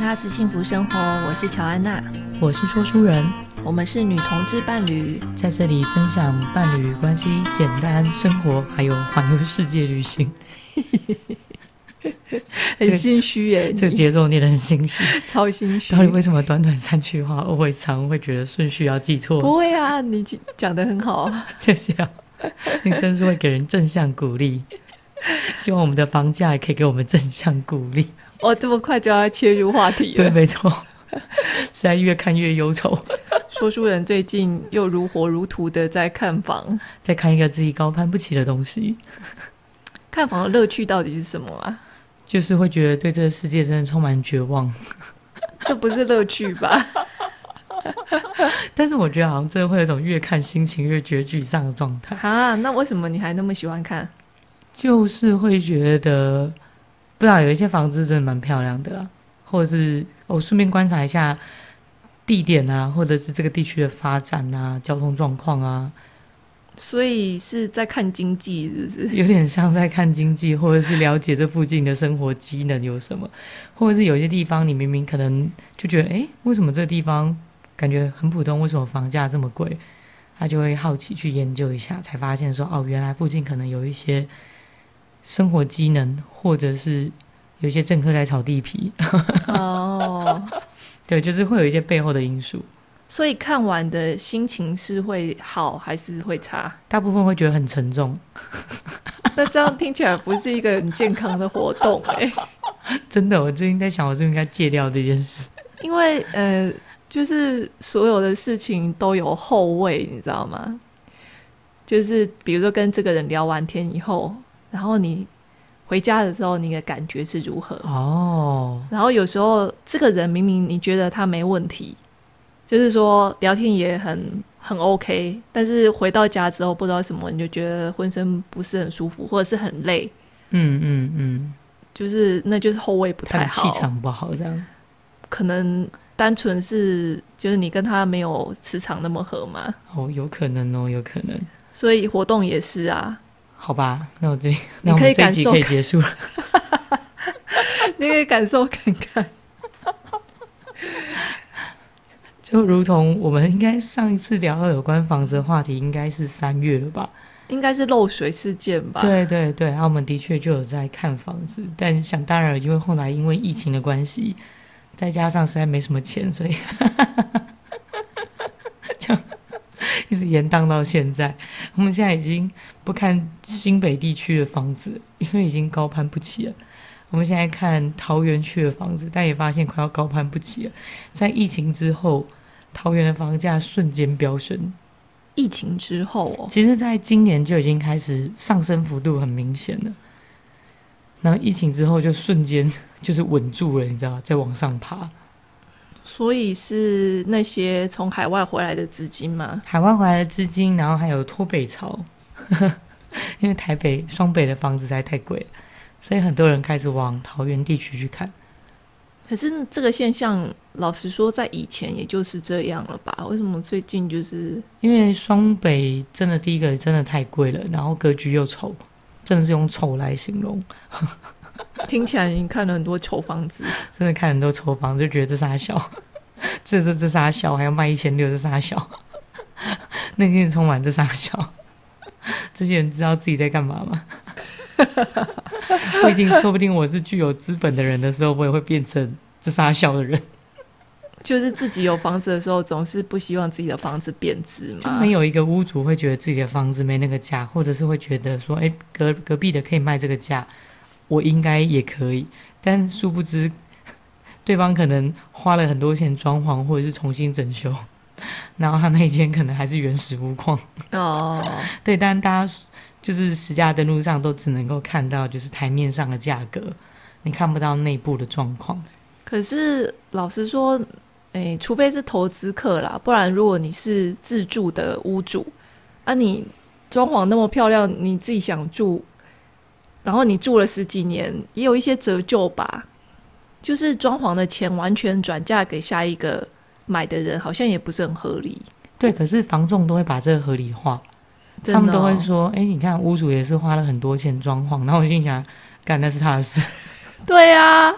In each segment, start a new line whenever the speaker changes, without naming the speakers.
那次幸福生活，我是乔安娜，
我是说书人，
我们是女同志伴侣，
在这里分享伴侣关系、简单生活，还有环游世界旅行。
很心虚耶，
这个节奏念得很心虚，
超心虚。
到底为什么短短三句话，我会常会觉得顺序要记错？
不会啊，你讲得很好，
谢谢啊，你真是会给人正向鼓励。希望我们的房价也可以给我们正向鼓励。
哦，这么快就要切入话题了？
对，没错，实在越看越忧愁。
说书人最近又如火如荼的在看房，
在看一个自己高攀不起的东西。
看房的乐趣到底是什么啊？
就是会觉得对这个世界真的充满绝望。
这不是乐趣吧？
但是我觉得好像真的会有一种越看心情越觉得沮丧的状态。
啊，那为什么你还那么喜欢看？
就是会觉得。不知道有一些房子真的蛮漂亮的啦，或者是我顺便观察一下地点啊，或者是这个地区的发展啊、交通状况啊。
所以是在看经济，是不是？
有点像在看经济，或者是了解这附近的生活机能有什么，或者是有些地方你明明可能就觉得，哎，为什么这个地方感觉很普通？为什么房价这么贵？他就会好奇去研究一下，才发现说，哦，原来附近可能有一些。生活机能，或者是有一些政客来炒地皮哦，oh. 对，就是会有一些背后的因素。
所以看完的心情是会好还是会差？
大部分会觉得很沉重。
那这样听起来不是一个很健康的活动哎、欸。
真的，我最近在想，我是不是应该戒掉这件事？
因为呃，就是所有的事情都有后味，你知道吗？就是比如说跟这个人聊完天以后。然后你回家的时候，你的感觉是如何？哦。然后有时候这个人明明你觉得他没问题，就是说聊天也很很 OK，但是回到家之后不知道什么，你就觉得浑身不是很舒服，或者是很累。嗯嗯嗯。就是那就是后味不太好，
气场不好这样。
可能单纯是就是你跟他没有磁场那么合嘛。
哦，有可能哦，有可能。
所以活动也是啊。
好吧，那我这 那我们这集可以结束了。
你可以感受看看，
就如同我们应该上一次聊到有关房子的话题，应该是三月了吧？
应该是漏水事件吧？
对对对，然后我们的确就有在看房子，但想当然，因为后来因为疫情的关系，再加上实在没什么钱，所以。一直延宕到现在，我们现在已经不看新北地区的房子，因为已经高攀不起了。我们现在看桃园区的房子，但也发现快要高攀不起了。在疫情之后，桃园的房价瞬间飙升。
疫情之后哦，
其实在今年就已经开始上升幅度很明显了。然后疫情之后就瞬间 就是稳住了，你知道，在往上爬。
所以是那些从海外回来的资金吗？
海外回来的资金，然后还有脱北潮，因为台北、双北的房子实在太贵了，所以很多人开始往桃园地区去看。
可是这个现象，老实说，在以前也就是这样了吧？为什么最近就是？
因为双北真的第一个真的太贵了，然后格局又丑，真的是用丑来形容。
听起来你看了很多丑房子，
真的看很多丑房子，就觉得这傻小，这这这傻小，还要卖一千六，这傻小，内心充满这傻小，这些人知道自己在干嘛吗？不一定，说不定我是具有资本的人的时候，我也会变成这啥小的人。
就是自己有房子的时候，总是不希望自己的房子贬值嘛。
没有一个屋主会觉得自己的房子没那个价，或者是会觉得说，哎，隔隔壁的可以卖这个价。我应该也可以，但殊不知，对方可能花了很多钱装潢，或者是重新整修，然后他那一间可能还是原始屋况。哦，oh. 对，但大家就是实价登录上都只能够看到就是台面上的价格，你看不到内部的状况。
可是老实说，诶，除非是投资客啦，不然如果你是自住的屋主，啊，你装潢那么漂亮，你自己想住。然后你住了十几年，也有一些折旧吧，就是装潢的钱完全转嫁给下一个买的人，好像也不是很合理。
对，可是房仲都会把这个合理化，哦、他们都会说：“哎，你看屋主也是花了很多钱装潢。”然后我心想：“干，那是他的事。”
对、啊，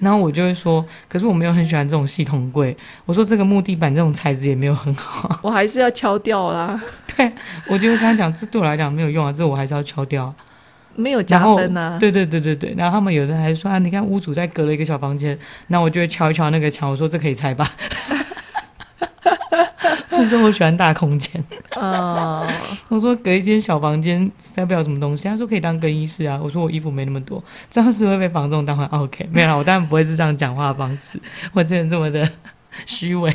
然后我就会说，可是我没有很喜欢这种系统柜。我说这个木地板这种材质也没有很好，
我还是要敲掉啦。
对，我就会跟他讲，这对我来讲没有用啊，这我还是要敲掉。
没有加分啊。
对对对对对，然后他们有的还说啊，你看屋主在隔了一个小房间，那我就会敲一敲那个墙，我说这可以拆吧。我说我喜欢大空间。
哦，
我说隔一间小房间塞不了什么东西，他说可以当更衣室啊。我说我衣服没那么多，这样是会被房东当回 OK？没有啦，我当然不会是这样讲话的方式，我真的这么的虚伪，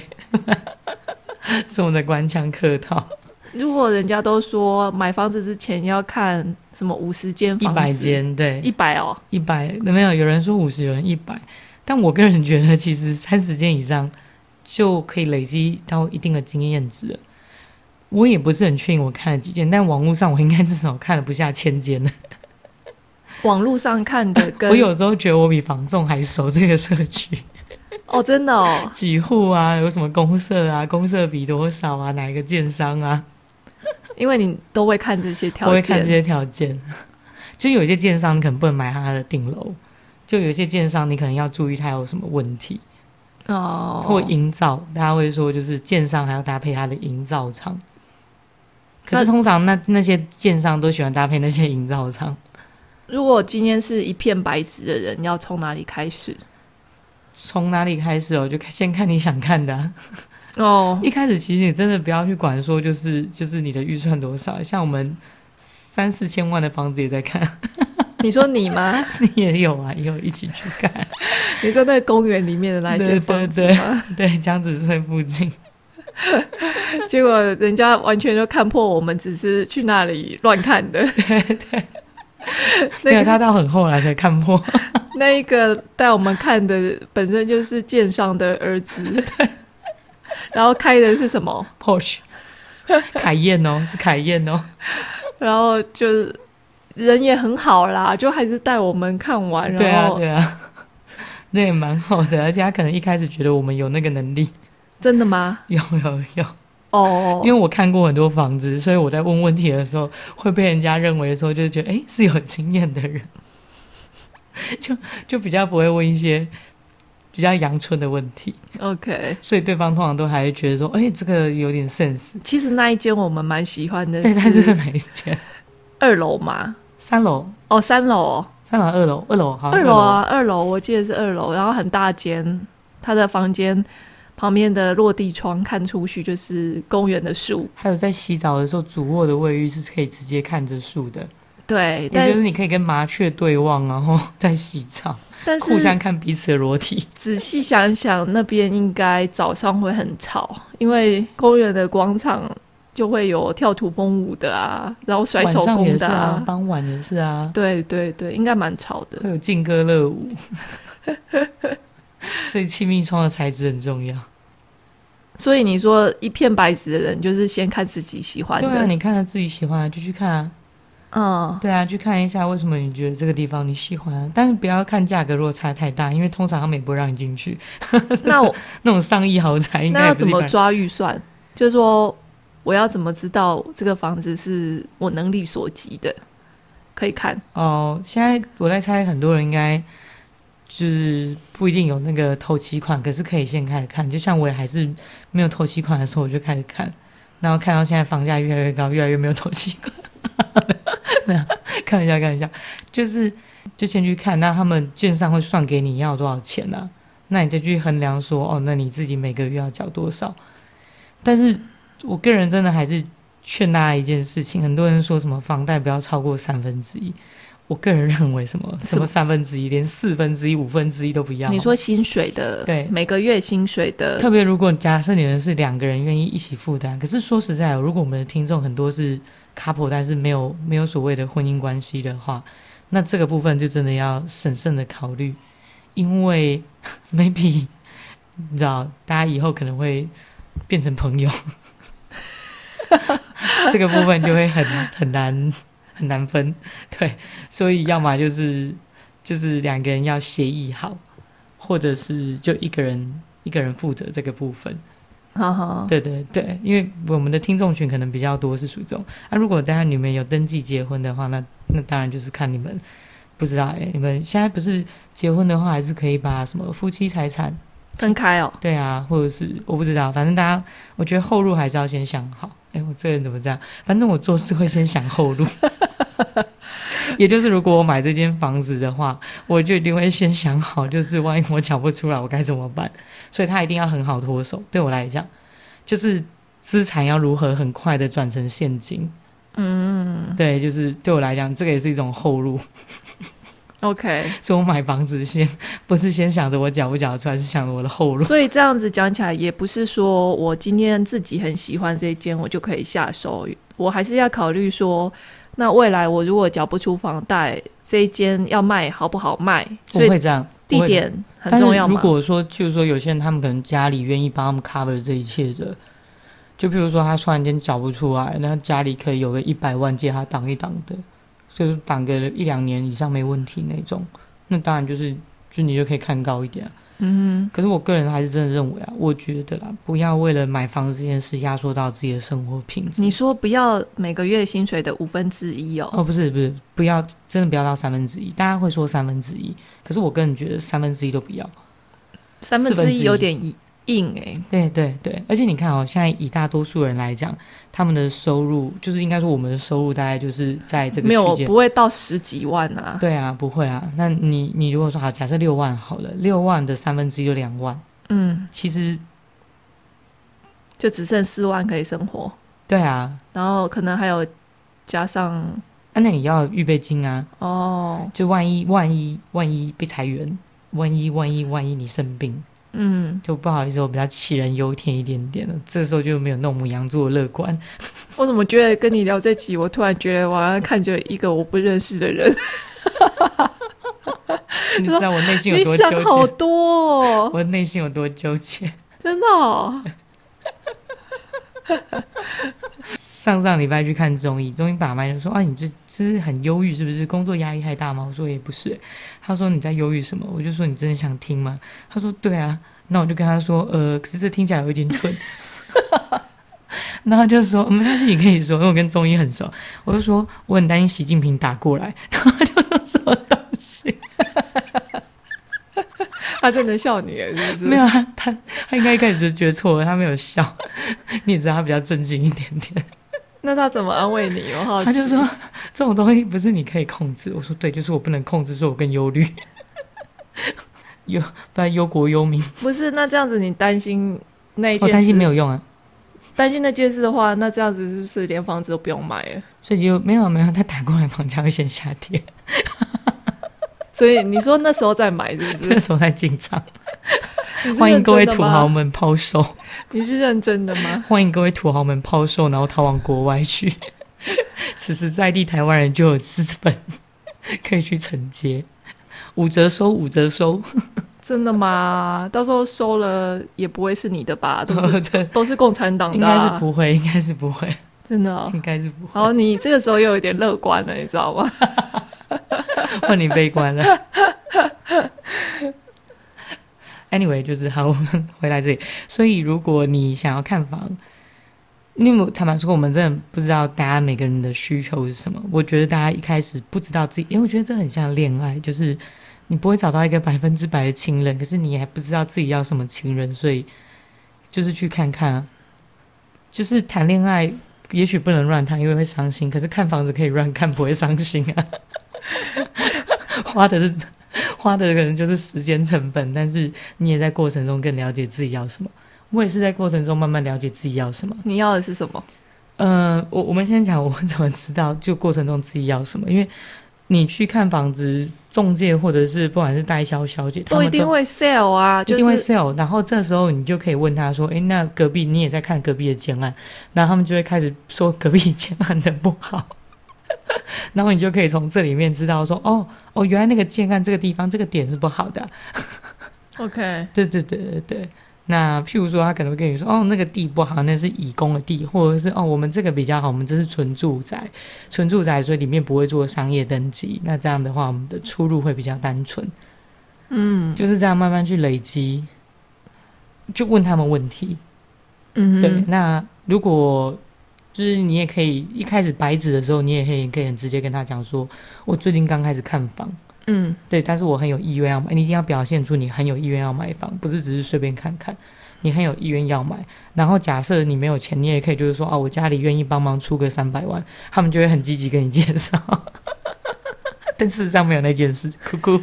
这么的官腔客套。
如果人家都说买房子之前要看什么五十间、一
百间，对，
一百哦，
一百没有，有人说五十，有人一百，但我个人觉得其实三十间以上。就可以累积到一定的经验值了。我也不是很确定我看了几间，但网络上我应该至少看了不下千间了。
网络上看的跟，
我有时候觉得我比房仲还熟这个社区。
哦，真的哦。
几户啊？有什么公社啊？公社比多少啊？哪一个建商啊？
因为你都会看这些条件，
我会看这些条件。就有些建商你可能不能买他的顶楼，就有些建商你可能要注意他有什么问题。
哦，
或营造，大家会说就是建商还要搭配他的营造厂。可是通常那那些建商都喜欢搭配那些营造厂。
如果今天是一片白纸的人，要从哪里开始？
从哪里开始哦？就先看你想看的啊。
哦，
一开始其实你真的不要去管说就是就是你的预算多少，像我们三四千万的房子也在看。
你说你吗？
你也有啊，也有一起去看。
你说在公园里面的那一间房子吗？
对对对，江子翠附近。
结果人家完全就看破我们只是去那里乱看的。
对对。那个，他到很后来才看破。
那一个带我们看的本身就是建商的儿子。对。然后开的是什么
？Porsche。凯宴哦，是凯宴哦。
然后就是。人也很好啦，就还是带我们看完，
对啊，
然后
对啊，那也蛮好的，而且他可能一开始觉得我们有那个能力，
真的吗？
有有有
哦，
因为我看过很多房子，所以我在问问题的时候会被人家认为说，就是觉得哎是有经验的人，就就比较不会问一些比较阳春的问题。
OK，
所以对方通常都还会觉得说，哎，这个有点 sense。
其实那一间我们蛮喜欢的，
对，但是哪一间？
二楼嘛。
三楼
哦，三楼，
三楼二楼，二楼好，
二楼啊，二楼，我记得是二楼，然后很大间，他的房间旁边的落地窗看出去就是公园的树，
还有在洗澡的时候，主卧的卫浴是可以直接看着树的，
对，
也就是你可以跟麻雀对望，然后在洗澡，
但是
互相看彼此的裸体。
仔细想想，那边应该早上会很吵，因为公园的广场。就会有跳土风舞的啊，然后甩手工的
啊，傍晚也是啊，
对对对，应该蛮吵的。
会有劲歌热舞，所以气密窗的材质很重要。
所以你说一片白纸的人，就是先看自己喜欢的。
对啊，你看到自己喜欢的就去看啊。
嗯，
对啊，去看一下为什么你觉得这个地方你喜欢，但是不要看价格如果差太大，因为通常他们也不会让你进去。那我那种上亿豪宅应该，
那要怎么抓预算？就是说。我要怎么知道这个房子是我能力所及的？可以看
哦。现在我在猜，很多人应该就是不一定有那个头期款，可是可以先开始看。就像我也还是没有头期款的时候，我就开始看，然后看到现在房价越来越高，越来越没有头期款。看一下，看一下，就是就先去看，那他们券商会算给你要多少钱呢、啊？那你再去衡量说，哦，那你自己每个月要缴多少？但是。我个人真的还是劝大家一件事情，很多人说什么房贷不要超过三分之一，我个人认为什么什么三分之一，连四分之一、五分之一都不要。
你说薪水的，对，每个月薪水的，
特别如果假设你们是两个人愿意一起负担，可是说实在，如果我们的听众很多是 couple，但是没有没有所谓的婚姻关系的话，那这个部分就真的要审慎的考虑，因为 maybe 你知道，大家以后可能会变成朋友。这个部分就会很很难很难分，对，所以要么就是就是两个人要协议好，或者是就一个人一个人负责这个部分。
好好，
对对对，因为我们的听众群可能比较多是属于这种。那、啊、如果大家你们有登记结婚的话，那那当然就是看你们不知道哎、欸，你们现在不是结婚的话，还是可以把什么夫妻财产
分开哦？
对啊，或者是我不知道，反正大家，我觉得后路还是要先想好。哎，我这个人怎么这样？反正我做事会先想后路。也就是如果我买这间房子的话，我就一定会先想好，就是万一我缴不出来，我该怎么办？所以他一定要很好脱手。对我来讲，就是资产要如何很快的转成现金。嗯，对，就是对我来讲，这个也是一种后路。
OK，
所以我买房子先不是先想着我缴不缴出来，是想着我的后路。
所以这样子讲起来，也不是说我今天自己很喜欢这一间，我就可以下手。我还是要考虑说，那未来我如果缴不出房贷，这一间要卖好不好卖？
所以会这样，
地点很重要。
如果说，就是说有些人他们可能家里愿意帮他们 cover 这一切的。就譬如说，他突然间缴不出来，那家里可以有个一百万借他挡一挡的，就是挡个一两年以上没问题那种。那当然就是，就你就可以看高一点啊。嗯哼。可是我个人还是真的认为啊，我觉得啦，不要为了买房子这件事压缩到自己的生活品质。
你说不要每个月薪水的五分之一哦？
哦，不是不是，不要真的不要到三分之一。大家会说三分之一，可是我个人觉得三分之一都不要。
三分之一有点一。硬哎、欸，
对对对，而且你看哦，现在以大多数人来讲，他们的收入就是应该说我们的收入大概就是在这个
没有不会到十几万啊。
对啊，不会啊。那你你如果说好，假设六万好了，六万的三分之一就两万，嗯，其实
就只剩四万可以生活。
对啊，
然后可能还有加上，啊、
那你要预备金啊。
哦，
就万一万一万一被裁员，万一万一万一你生病。嗯，就不好意思，我比较杞人忧天一点点了。这时候就没有那种牡羊座乐观。
我怎么觉得跟你聊这集，我突然觉得我好像看着一个我不认识的人。
你知道我内心有多纠结？
你想好多哦，
我内心有多纠结？
真的哦。
上上礼拜去看综艺，综艺把麦就说：“啊，你这这是很忧郁，是不是？工作压力太大吗？”我说：“也不是。”他说：“你在忧郁什么？”我就说：“你真的想听吗？”他说：“对啊。”那我就跟他说：“呃，可是这听起来有一点蠢。”然后就说：“没关系，你可以说，因为我跟综艺很熟。”我就说：“我很担心习近平打过来。”然后他就说：“什么东西？”
他真的笑你了，是不是？
没有啊，他他应该一开始就觉得错了，他没有笑。你也知道他比较正经一点点。
那他怎么安慰你？我好奇。
他就说这种东西不是你可以控制。我说对，就是我不能控制，所以我更忧虑。忧不然忧国忧民。
不是，那这样子你担心那一件事？
我担心没有用啊。
担心那件事的话，那这样子是不是连房子都不用买了？
所以就没有没有，他打过来房价会先下跌。
所以你说那时候在买是不是？
那时候在进场。欢迎各位土豪们抛售。
你是认真的吗？
欢迎各位土豪们抛售，然后逃往国外去。此时在地台湾人就有资本可以去承接，五折收，五折收。
真的吗？到时候收了也不会是你的吧？都是都是共产党的，啊，
应该是不会，应该是不会。
真的，哦，
应该是不会。
好，你这个时候又有点乐观了，你知道吗？
换你悲观了。Anyway，就是好，我们回来这里。所以，如果你想要看房，因为坦白说，我们真的不知道大家每个人的需求是什么。我觉得大家一开始不知道自己，因为我觉得这很像恋爱，就是你不会找到一个百分之百的情人，可是你还不知道自己要什么情人，所以就是去看看。就是谈恋爱，也许不能乱谈，因为会伤心。可是看房子可以乱看，不会伤心啊。花的是。花的可能就是时间成本，但是你也在过程中更了解自己要什么。我也是在过程中慢慢了解自己要什么。
你要的是什么？
呃，我我们先讲，我怎么知道就过程中自己要什么？因为你去看房子，中介或者是不管是代销小姐，
都一定会 sell 啊，就是、
一定会 sell。然后这时候你就可以问他说：“哎，那隔壁你也在看隔壁的建案？”然后他们就会开始说隔壁建案的不好。然后你就可以从这里面知道说，哦哦，原来那个建案这个地方这个点是不好的。
OK，
对对对对对。那譬如说，他可能会跟你说，哦，那个地不好，那是乙工的地，或者是哦，我们这个比较好，我们这是纯住宅，纯住宅，所以里面不会做商业登记。那这样的话，我们的出入会比较单纯。嗯，就是这样慢慢去累积，就问他们问题。嗯，对。那如果就是你也可以一开始白纸的时候，你也可以可以很直接跟他讲说，我最近刚开始看房，
嗯，
对，但是我很有意愿要买，你一定要表现出你很有意愿要买房，不是只是随便看看，你很有意愿要买。然后假设你没有钱，你也可以就是说啊，我家里愿意帮忙出个三百万，他们就会很积极跟你介绍。但事实上没有那件事，哭哭。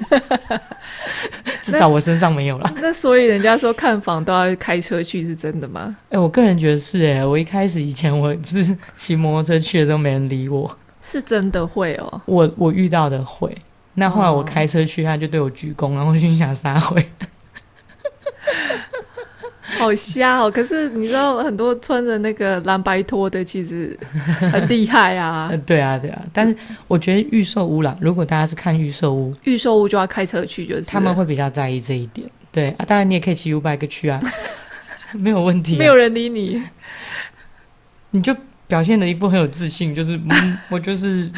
至少我身上没有了。
那所以人家说看房都要开车去，是真的吗？
哎、欸，我个人觉得是哎、欸。我一开始以前我是骑摩托车去的时候，没人理我。
是真的会哦。
我我遇到的会。那后来我开车去，他就对我鞠躬，然后我心想撒回。
好瞎哦！可是你知道，很多穿着那个蓝白拖的，其实很厉害啊。
对啊，对啊。但是我觉得预售屋啦，如果大家是看预售屋，
预售屋就要开车去，就是
他们会比较在意这一点。对啊，当然你也可以骑 U-Bike 去啊，没有问题啊。
没有人理你，
你就表现的一副很有自信，就是嗯，我就是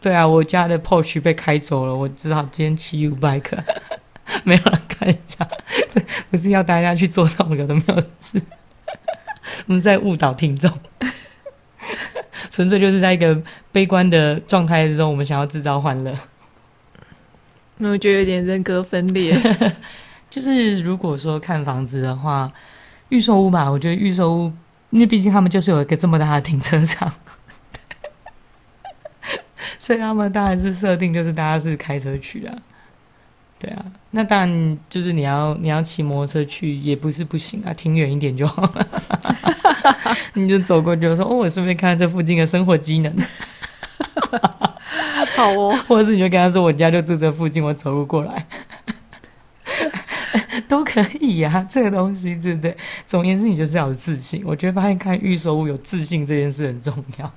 对啊，我家的 Porsche 被开走了，我只好今天骑 U-Bike。没有人看一下，不是要大家去做这种有的没有的事，我们在误导听众，纯粹就是在一个悲观的状态之中，我们想要制造欢乐。
那我觉得有点人格分裂。
就是如果说看房子的话，预售屋嘛，我觉得预售屋，因为毕竟他们就是有一个这么大的停车场，所以他们当然是设定就是大家是开车去啊。对啊，那当然就是你要你要骑摩托车去也不是不行啊，停远一点就好了。你就走过去就说哦，我顺便看看这附近的生活机能。
好哦，
或者是你就跟他说我家就住这附近，我走路过来 都可以呀、啊。这个东西对不对？总而言之，你就是要有自信。我觉得发现看预售物有自信这件事很重要。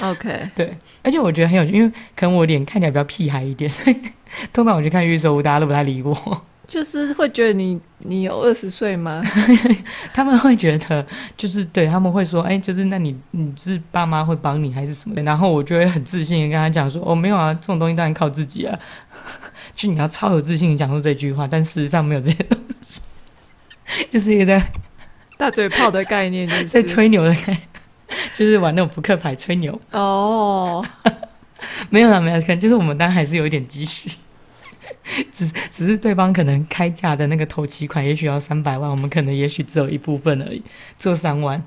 OK，
对，而且我觉得很有趣，因为可能我脸看起来比较屁孩一点，所以 通常我去看预售屋，大家都不太理我。
就是会觉得你你有二十岁吗？
他们会觉得就是对，他们会说，哎，就是那你你是爸妈会帮你还是什么？然后我就会很自信的跟他讲说，哦，没有啊，这种东西当然靠自己啊。就你要超有自信的讲出这句话，但事实上没有这些东西，就是一个在
大嘴炮的概念，就是
在吹牛的概念。就是玩那种扑克牌吹牛
哦，
没有啦，没有，可能就是我们当然还是有一点积蓄，只只是对方可能开价的那个头期款也许要三百万，我们可能也许只有一部分而已，只有三万。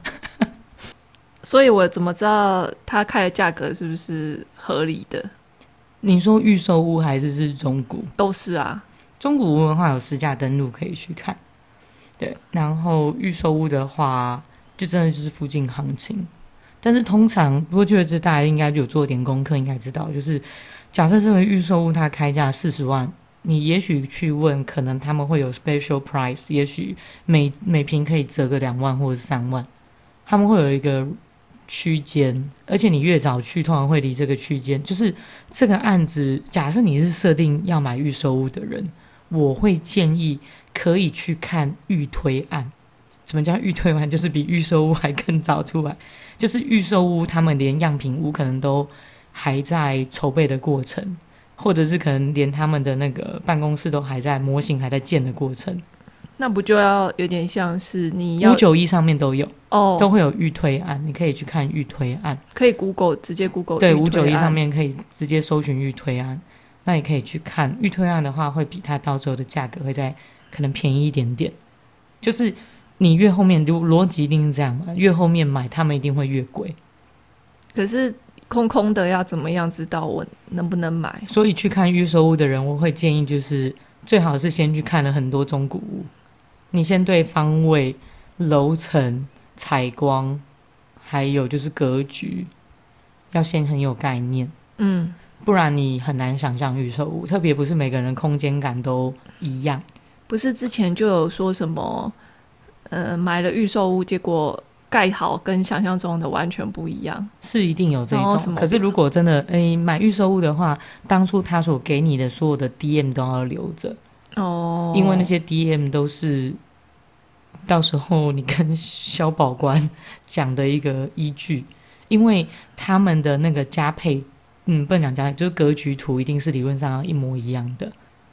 所以我怎么知道他开的价格是不是合理的？
你说预售屋还是是中古？
都是啊，
中古屋的话有实价登录可以去看，对，然后预售屋的话。就真的就是附近行情，但是通常，不过觉得这大家应该有做点功课，应该知道，就是假设这个预售屋它开价四十万，你也许去问，可能他们会有 special price，也许每每平可以折个两万或者三万，他们会有一个区间，而且你越早去，通常会离这个区间，就是这个案子，假设你是设定要买预售屋的人，我会建议可以去看预推案。什么叫预推完？就是比预售屋还更早出来，就是预售屋他们连样品屋可能都还在筹备的过程，或者是可能连他们的那个办公室都还在模型还在建的过程。
那不就要有点像是你要
五九一上面都有
哦，
都会有预推案，你可以去看预推案，
可以 Google 直接 Google
对五九一上面可以直接搜寻预推案，那你可以去看预推案的话，会比它到时候的价格会再可能便宜一点点，就是。你越后面就逻辑一定是这样嘛？越后面买，他们一定会越贵。
可是空空的要怎么样知道我能不能买？
所以去看预售屋的人，我会建议就是最好是先去看了很多中古屋，你先对方位、楼层、采光，还有就是格局，要先很有概念。
嗯，
不然你很难想象预售屋，特别不是每个人空间感都一样。
不是之前就有说什么？呃，买了预售屋，结果盖好跟想象中的完全不一样，
是一定有这一种。可是如果真的诶买预售屋的话，当初他所给你的所有的 DM 都要留着。
哦，
因为那些 DM 都是到时候你跟消保官讲的一个依据，因为他们的那个加配，嗯，不能讲加配，就是格局图一定是理论上要一模一样的。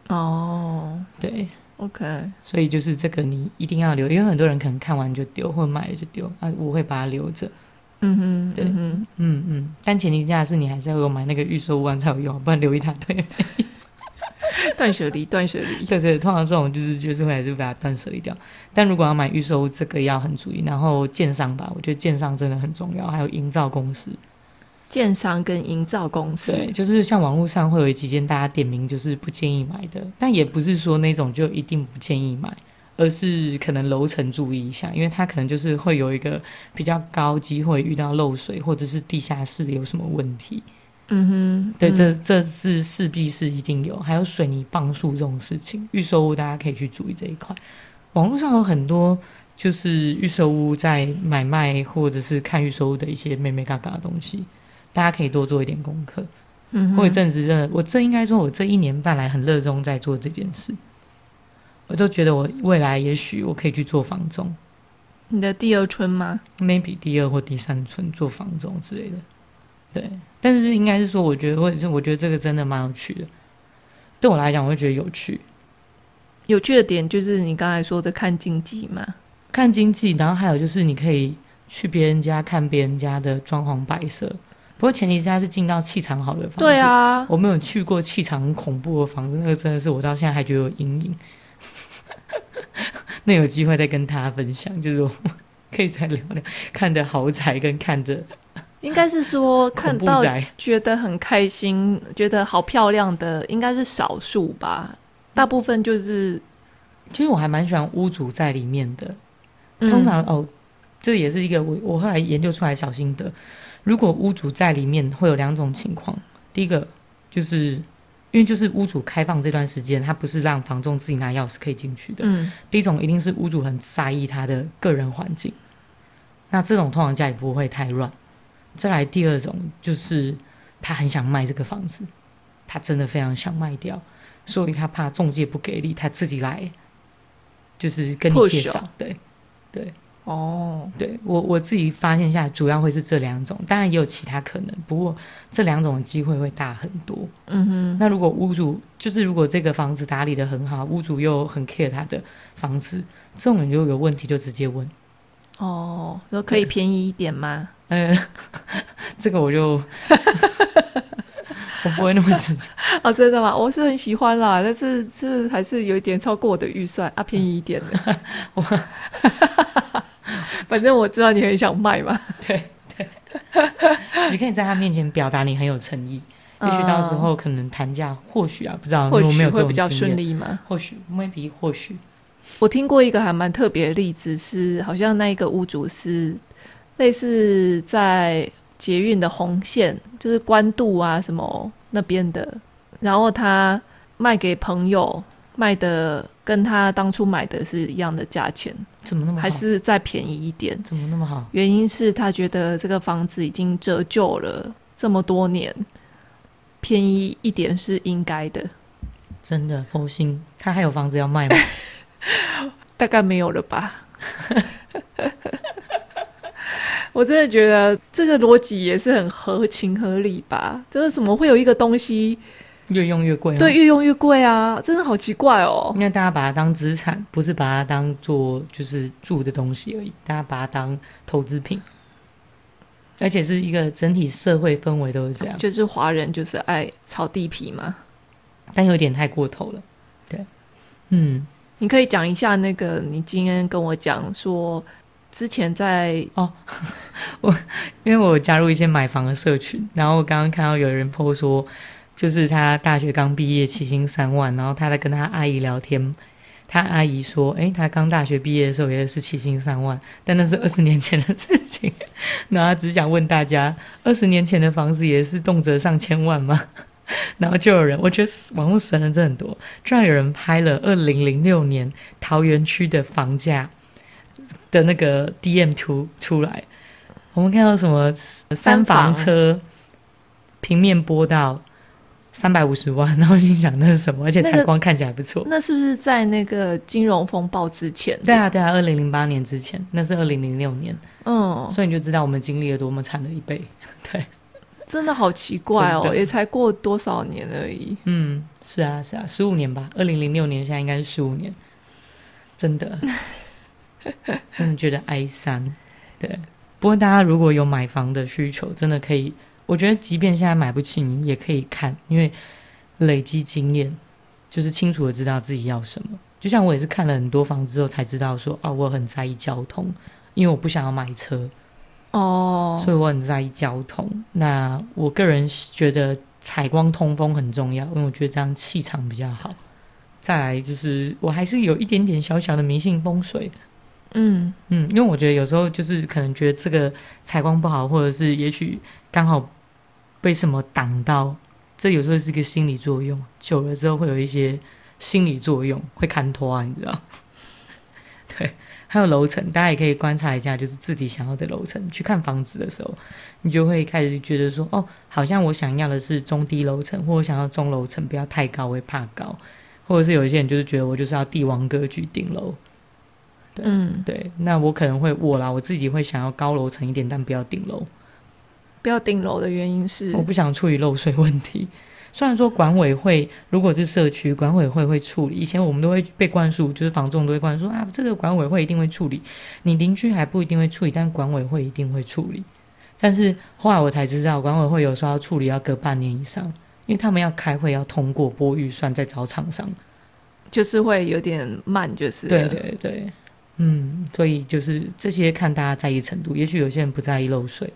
哦，
对。
OK，
所以就是这个你一定要留，因为很多人可能看完就丢，或者买了就丢啊。我会把它留着。
嗯哼，
对，
嗯
嗯嗯，但前提下是你还是要有买那个预售物才有用，不然留一大堆。
断舍离，断舍离。
对对，通常这种就是就是会还是把它断舍离掉。但如果要买预售屋，这个要很注意。然后建商吧，我觉得建商真的很重要，还有营造公司。
建商跟营造公司，
对，就是像网络上会有几间大家点名就是不建议买的，但也不是说那种就一定不建议买，而是可能楼层注意一下，因为它可能就是会有一个比较高机会遇到漏水，或者是地下室有什么问题。
嗯哼，
对，
嗯、
这这是势必是一定有，还有水泥棒数这种事情，预售屋大家可以去注意这一块。网络上有很多就是预售屋在买卖或者是看预售屋的一些妹妹嘎嘎的东西，大家可以多做一点功课。
嗯哼，
我有阵子真的，我这应该说，我这一年半来很热衷在做这件事，我都觉得我未来也许我可以去做房仲。
你的第二春吗
？maybe 第二或第三春做房仲之类的。对，但是应该是说，我觉得，或者是我觉得这个真的蛮有趣的。对我来讲，我会觉得有趣。
有趣的点就是你刚才说的看经济嘛，
看经济，然后还有就是你可以去别人家看别人家的装潢摆设。不过前提是他是进到气场好的房子。
对啊，
我没有去过气场很恐怖的房子，那个真的是我到现在还觉得有阴影。那有机会再跟大家分享，就是我可以再聊聊看的豪宅跟看的。
应该是说看到觉得很开心，觉得好漂亮的，应该是少数吧。大部分就是，
其实我还蛮喜欢屋主在里面的。通常、嗯、哦，这也是一个我我后来研究出来的小心得。如果屋主在里面，会有两种情况。第一个就是因为就是屋主开放这段时间，他不是让房仲自己拿钥匙可以进去的。嗯。第一种一定是屋主很在意他的个人环境，那这种通常家里不会太乱。再来第二种就是他很想卖这个房子，他真的非常想卖掉，所以他怕中介不给力，他自己来，就是跟你介绍。对，对，
哦，
对我我自己发现下来，主要会是这两种，当然也有其他可能，不过这两种的机会会大很多。
嗯哼，
那如果屋主就是如果这个房子打理的很好，屋主又很 care 他的房子，这种人就有问题就直接问。
哦，说可以便宜一点吗？
嗯，这个我就 我不会那么直接
哦，真的吗？我是很喜欢啦，但是这还是有一点超过我的预算啊，便宜一点的。我 反正我知道你很想卖嘛，
对对，你可以在他面前表达你很有诚意，也许到时候可能谈价，或许啊，不知道
或许
没有
会比较顺利吗？
或许，maybe 或许。
我听过一个还蛮特别的例子是，是好像那一个屋主是。类似在捷运的红线，就是关渡啊什么那边的，然后他卖给朋友，卖的跟他当初买的是一样的价钱，
怎么那么好？
还是再便宜一点？
怎么那么好？
原因是他觉得这个房子已经折旧了这么多年，便宜一点是应该的。
真的佛心，他还有房子要卖吗？
大概没有了吧。我真的觉得这个逻辑也是很合情合理吧？就是怎么会有一个东西
越用越贵？
对，越用越贵啊！真的好奇怪哦。
因为大家把它当资产，不是把它当做就是住的东西而已，大家把它当投资品，而且是一个整体社会氛围都是这样。
就是华人就是爱炒地皮嘛，
但有点太过头了。对，嗯，
你可以讲一下那个你今天跟我讲说。之前在
哦，我因为我加入一些买房的社群，然后我刚刚看到有人 po 说，就是他大学刚毕业，起薪三万，然后他在跟他阿姨聊天，他阿姨说，诶，他刚大学毕业的时候也是起薪三万，但那是二十年前的事情，然后他只想问大家，二十年前的房子也是动辄上千万吗？然后就有人，我觉得网络神人真的很多，居然有人拍了二零零六年桃园区的房价。的那个 DM 图出来，我们看到什么三房车平面播到三百五十万，然后心想那是什么？而且采光看起来不错。
那是不是在那个金融风暴之前？
对啊，对啊，二零零八年之前，那是二零零六年。
嗯，
所以你就知道我们经历了多么惨的一辈。对，
真的好奇怪哦，也才过多少年而已。
嗯，是啊，是啊，十五年吧。二零零六年，现在应该是十五年，真的。真的觉得哀伤，对，不过大家如果有买房的需求，真的可以，我觉得即便现在买不起，你也可以看，因为累积经验，就是清楚的知道自己要什么。就像我也是看了很多房子之后才知道说，啊，我很在意交通，因为我不想要买车，
哦，
所以我很在意交通。那我个人觉得采光通风很重要，因为我觉得这样气场比较好。再来就是，我还是有一点点小小的迷信风水。
嗯
嗯，因为我觉得有时候就是可能觉得这个采光不好，或者是也许刚好被什么挡到，这有时候是一个心理作用，久了之后会有一些心理作用，会看拖啊，你知道？对，还有楼层，大家也可以观察一下，就是自己想要的楼层。去看房子的时候，你就会开始觉得说，哦，好像我想要的是中低楼层，或者想要中楼层，不要太高，我会怕高，或者是有一些人就是觉得我就是要帝王格局顶楼。对
嗯，
对，那我可能会我啦，我自己会想要高楼层一点，但不要顶楼。
不要顶楼的原因是，
我不想处理漏水问题。虽然说管委会如果是社区管委会会处理，以前我们都会被灌输，就是房仲都会灌输说啊，这个管委会一定会处理，你邻居还不一定会处理，但管委会一定会处理。但是后来我才知道，管委会有时候要处理要隔半年以上，因为他们要开会要通过拨预算，再找厂商，
就是会有点慢，就是
对对对。嗯，所以就是这些看大家在意程度，也许有些人不在意漏水，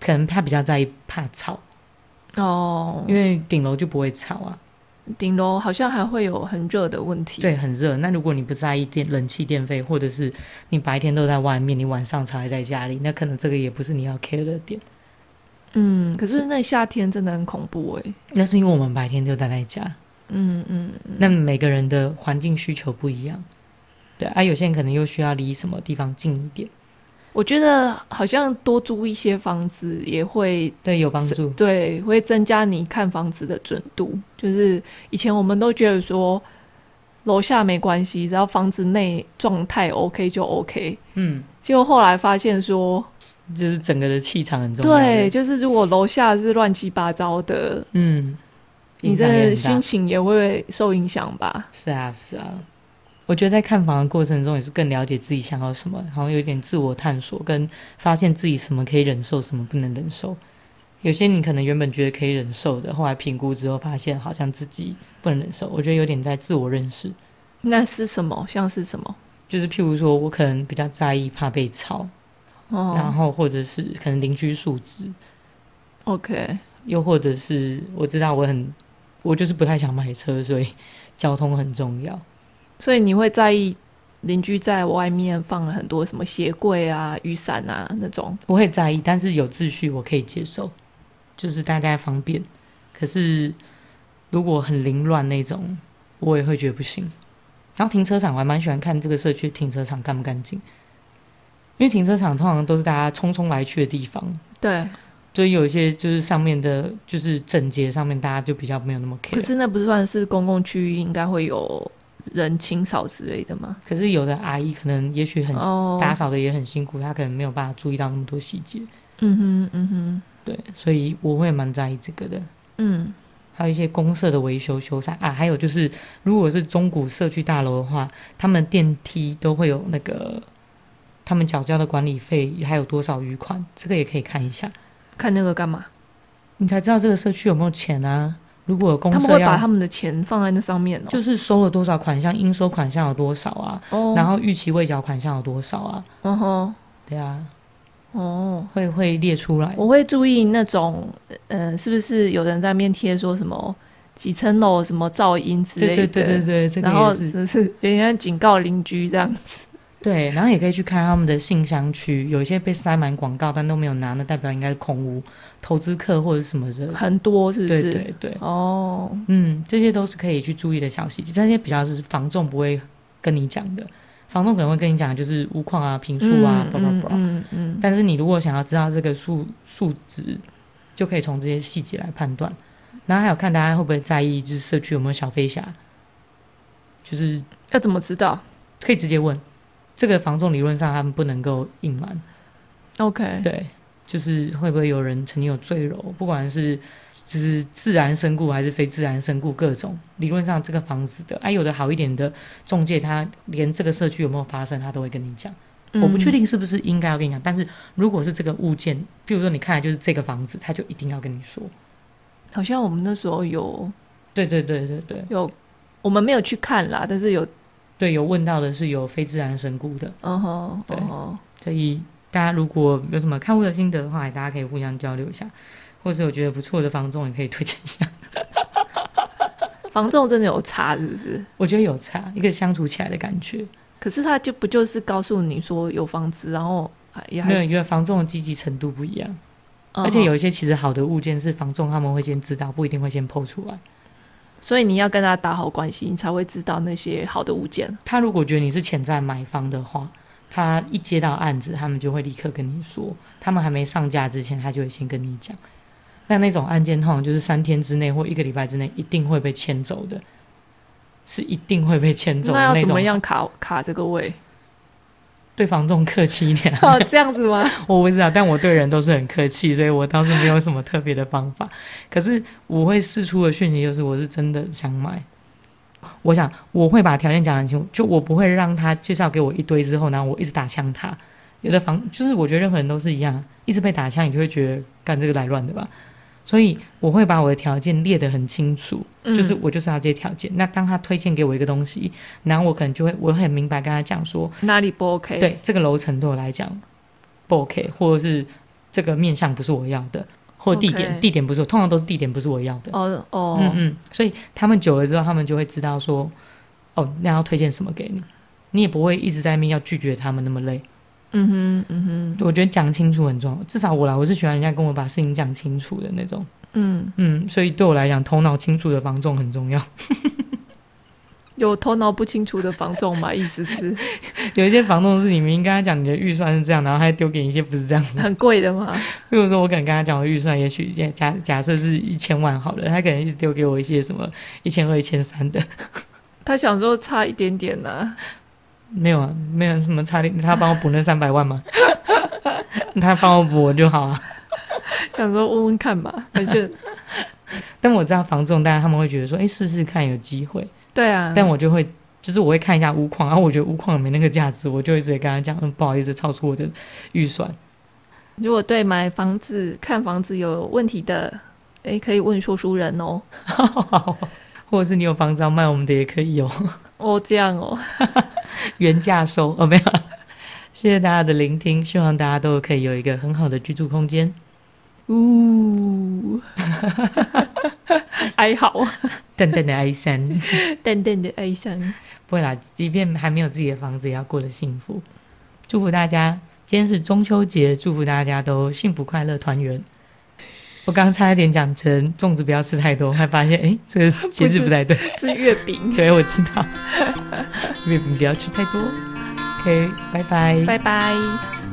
可能他比较在意怕吵
哦，
因为顶楼就不会吵啊。
顶楼好像还会有很热的问题，
对，很热。那如果你不在意电冷气电费，或者是你白天都在外面，你晚上才在家里，那可能这个也不是你要 care 的点。
嗯，可是那夏天真的很恐怖哎。
那是因为我们白天就待在家。
嗯嗯，嗯，
那每个人的环境需求不一样。对啊，有些人可能又需要离什么地方近一点。
我觉得好像多租一些房子也会
对有帮助，
对，会增加你看房子的准度。就是以前我们都觉得说楼下没关系，只要房子内状态 OK 就 OK。
嗯，
结果后来发现说，
就是整个的气场很重要。
对，就是如果楼下是乱七八糟的，
嗯，
你这心情也会受影响吧？
是啊，是啊。我觉得在看房的过程中，也是更了解自己想要什么，好像有一点自我探索，跟发现自己什么可以忍受，什么不能忍受。有些你可能原本觉得可以忍受的，后来评估之后发现好像自己不能忍受。我觉得有点在自我认识。
那是什么？像是什么？
就是譬如说，我可能比较在意怕被吵，
哦，
然后或者是可能邻居素质
，OK，
又或者是我知道我很，我就是不太想买车，所以 交通很重要。
所以你会在意邻居在外面放了很多什么鞋柜啊、雨伞啊那种？
我会在意，但是有秩序我可以接受，就是大家方便。可是如果很凌乱那种，我也会觉得不行。然后停车场我还蛮喜欢看这个社区停车场干不干净，因为停车场通常都是大家匆匆来去的地方。
对，
所以有一些就是上面的，就是整洁上面大家就比较没有那么 care。
可是那不算是公共区域，应该会有。人清扫之类的吗？
可是有的阿姨可能也许很、oh. 打扫的也很辛苦，她可能没有办法注意到那么多细节。
嗯哼，嗯哼，
对，所以我会蛮在意这个的。
嗯，
还有一些公社的维修修缮啊，还有就是如果是中古社区大楼的话，他们电梯都会有那个他们缴交的管理费还有多少余款，这个也可以看一下。
看那个干嘛？
你才知道这个社区有没有钱啊？如果有公司，
他们会把他们的钱放在那上面哦，
就是收了多少款项，应收款项有多少啊？哦，然后预期未缴款项有多少啊？
嗯哼，
对啊，
哦，
会会列出来。
我会注意那种，呃，是不是有人在面贴说什么几层楼什么噪音之类的？
对对对对对，这个、
然后只是 有点警告邻居这样子。
对，然后也可以去看他们的信箱区，有一些被塞满广告，但都没有拿，那代表应该是空屋、投资客或者什么的
很多，是不是？
对对对，
哦，
嗯，这些都是可以去注意的小细节，这些比较是房仲不会跟你讲的，房仲可能会跟你讲就是屋况啊、坪数啊，叭叭叭，嗯嗯。但是你如果想要知道这个数数值，就可以从这些细节来判断。然后还有看大家会不会在意，就是社区有没有小飞侠，就是
要怎么知道？
可以直接问。这个房仲理论上他们不能够隐瞒
，OK，
对，就是会不会有人曾经有坠楼，不管是就是自然身故还是非自然身故，各种理论上这个房子的，哎、啊，有的好一点的中介，他连这个社区有没有发生，他都会跟你讲，嗯、我不确定是不是应该要跟你讲，但是如果是这个物件，譬如说你看来就是这个房子，他就一定要跟你说。
好像我们那时候有，
对对对对对，
有我们没有去看啦，但是有
对有问到的是有非自然身故的，
嗯哼，对，
所以大家如果有什么看物的心得的话，大家可以互相交流一下，或者是有觉得不错的房仲也可以推荐一下。
房仲真的有差是不是？
我觉得有差，一个相处起来的感觉。
可是他就不就是告诉你说有房子，然后也还
没有一个房仲的积极程度不一样，
嗯，
而且有一些其实好的物件是房仲他们会先知道，不一定会先 PO 出来。
所以你要跟他打好关系，你才会知道那些好的物件。
他如果觉得你是潜在买方的话，他一接到案子，他们就会立刻跟你说，他们还没上架之前，他就会先跟你讲。那那种案件通常就是三天之内或一个礼拜之内一定会被牵走的。是一定会被牵走的那种。
那要怎么样卡卡这个位？
对房东客气一点。
哦，这样子吗？
我不知道，但我对人都是很客气，所以我倒是没有什么特别的方法。可是我会试出的讯息就是，我是真的想买。我想我会把条件讲得很清楚，就我不会让他介绍给我一堆之后，然后我一直打枪他。有的房就是我觉得任何人都是一样，一直被打枪，你就会觉得干这个来乱的吧。所以我会把我的条件列得很清楚，嗯，就是我就是要这些条件。那当他推荐给我一个东西，然后我可能就会我很明白跟他讲说
哪里不 OK。
对，这个楼层对我来讲不 OK，或者是这个面向不是我要的，或者地点.地点不是，通常都是地点不是我要的。
哦哦，
嗯嗯。所以他们久了之后，他们就会知道说，哦，那要推荐什么给你，你也不会一直在那边要拒绝他们那么累。
嗯哼，嗯哼，
我觉得讲清楚很重要。至少我来，我是喜欢人家跟我把事情讲清楚的那种。
嗯
嗯，所以对我来讲，头脑清楚的房仲很重要。
有头脑不清楚的房仲吗？意思是
有一些房仲是你明明跟他讲你的预算是这样，然后他丢给你一些不是这样子，
很贵的吗？
比如说我可能跟他讲我预算，也许假假设是一千万好了，他可能一直丢给我一些什么一千二、一千三的。
他想说差一点点呢、啊。
没有啊，没有什么差点，他帮我补那三百万吗？他帮我补我就好啊。
想说问问看嘛，而且，
但我知道房仲，大家他们会觉得说，哎，试试看有机会。
对啊，
但我就会，就是我会看一下屋况，然后我觉得屋况没那个价值，我就会直接跟他讲，嗯，不好意思，超出我的预算。
如果对买房子、看房子有问题的，哎，可以问说书人哦。
或者是你有房子要卖我们的也可以哦。
哦，这样哦，
原价收哦，没有。谢谢大家的聆听，希望大家都可以有一个很好的居住空间。呜，
哀嚎，
淡淡的哀伤，
淡淡的哀伤。
不会啦，即便还没有自己的房子，也要过得幸福。祝福大家，今天是中秋节，祝福大家都幸福快乐团圆。我刚刚差一点讲成粽子不要吃太多，还发现哎，这个其实不太对，
是月饼。
对，我知道，月饼不要吃太多。OK，拜拜，
拜拜。